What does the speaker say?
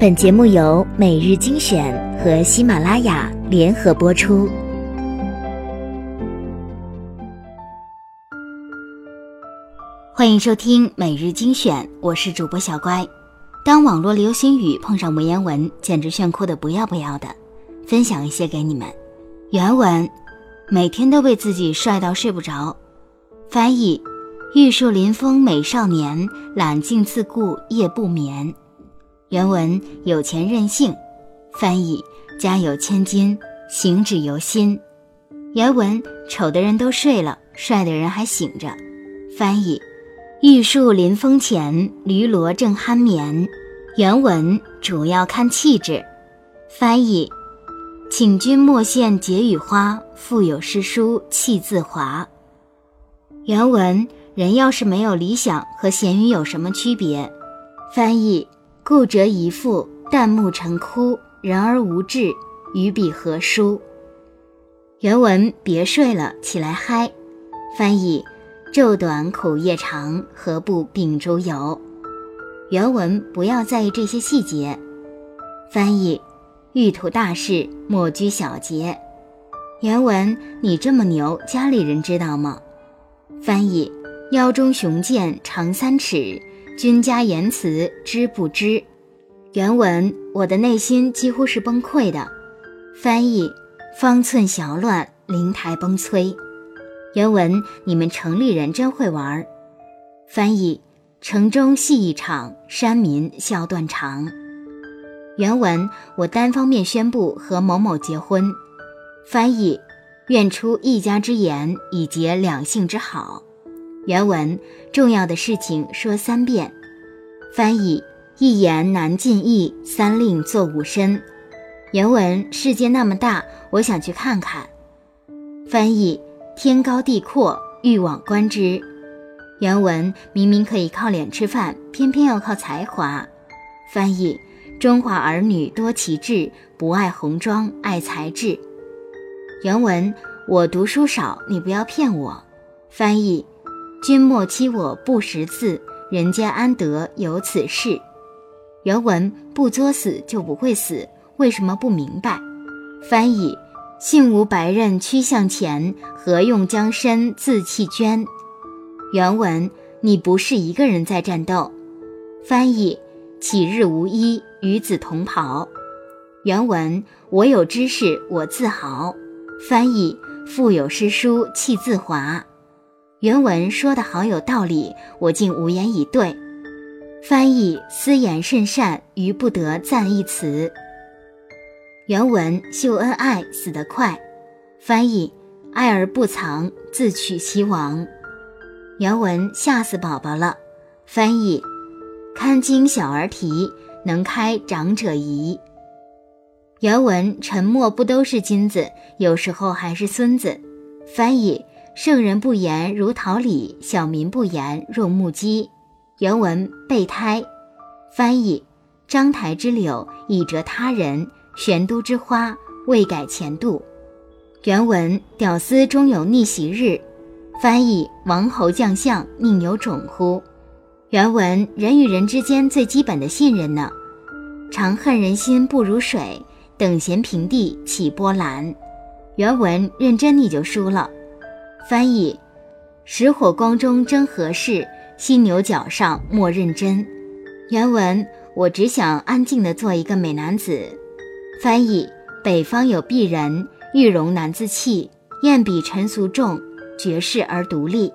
本节目由每日精选和喜马拉雅联合播出。欢迎收听每日精选，我是主播小乖。当网络流行语碰上文言文，简直炫酷的不要不要的，分享一些给你们。原文：每天都为自己帅到睡不着。翻译：玉树临风美少年，揽镜自顾夜不眠。原文：有钱任性。翻译：家有千金，行止由心。原文：丑的人都睡了，帅的人还醒着。翻译。玉树临风前，驴骡正酣眠。原文主要看气质。翻译：请君莫羡解语花，腹有诗书气自华。原文人要是没有理想，和咸鱼有什么区别？翻译：故折一副，旦暮成枯，人而无志，与彼何殊？原文别睡了，起来嗨。翻译。昼短苦夜长，何不秉烛游？原文不要在意这些细节。翻译：欲图大事，莫拘小节。原文：你这么牛，家里人知道吗？翻译：腰中雄剑长三尺，君家言辞知不知？原文：我的内心几乎是崩溃的。翻译：方寸小乱，灵台崩摧。原文：你们城里人真会玩。翻译：城中戏一场，山民笑断肠。原文：我单方面宣布和某某结婚。翻译：愿出一家之言，以结两性之好。原文：重要的事情说三遍。翻译：一言难尽意，三令作五申。原文：世界那么大，我想去看看。翻译。天高地阔，欲往观之。原文明明可以靠脸吃饭，偏偏要靠才华。翻译：中华儿女多奇志，不爱红妆爱才智。原文：我读书少，你不要骗我。翻译：君莫欺我不识字，人间安得有此事？原文：不作死就不会死，为什么不明白？翻译。幸无白刃趋向前，何用将身自弃捐？原文：你不是一个人在战斗。翻译：岂日无衣，与子同袍。原文：我有知识，我自豪。翻译：腹有诗书气自华。原文说的好有道理，我竟无言以对。翻译：思言甚善，余不得赞一词。原文秀恩爱死得快，翻译爱而不藏，自取其亡。原文吓死宝宝了，翻译堪惊小儿啼，能开长者疑。原文沉默不都是金子，有时候还是孙子。翻译圣人不言如桃李，小民不言若木鸡。原文备胎，翻译章台之柳，以折他人。玄都之花，未改前度。原文：屌丝终有逆袭日。翻译：王侯将相宁有种乎？原文：人与人之间最基本的信任呢？长恨人心不如水，等闲平地起波澜。原文：认真你就输了。翻译：石火光中真合适？犀牛角上莫认真。原文：我只想安静地做一个美男子。翻译：北方有鄙人，玉容难自弃，艳比尘俗重，绝世而独立。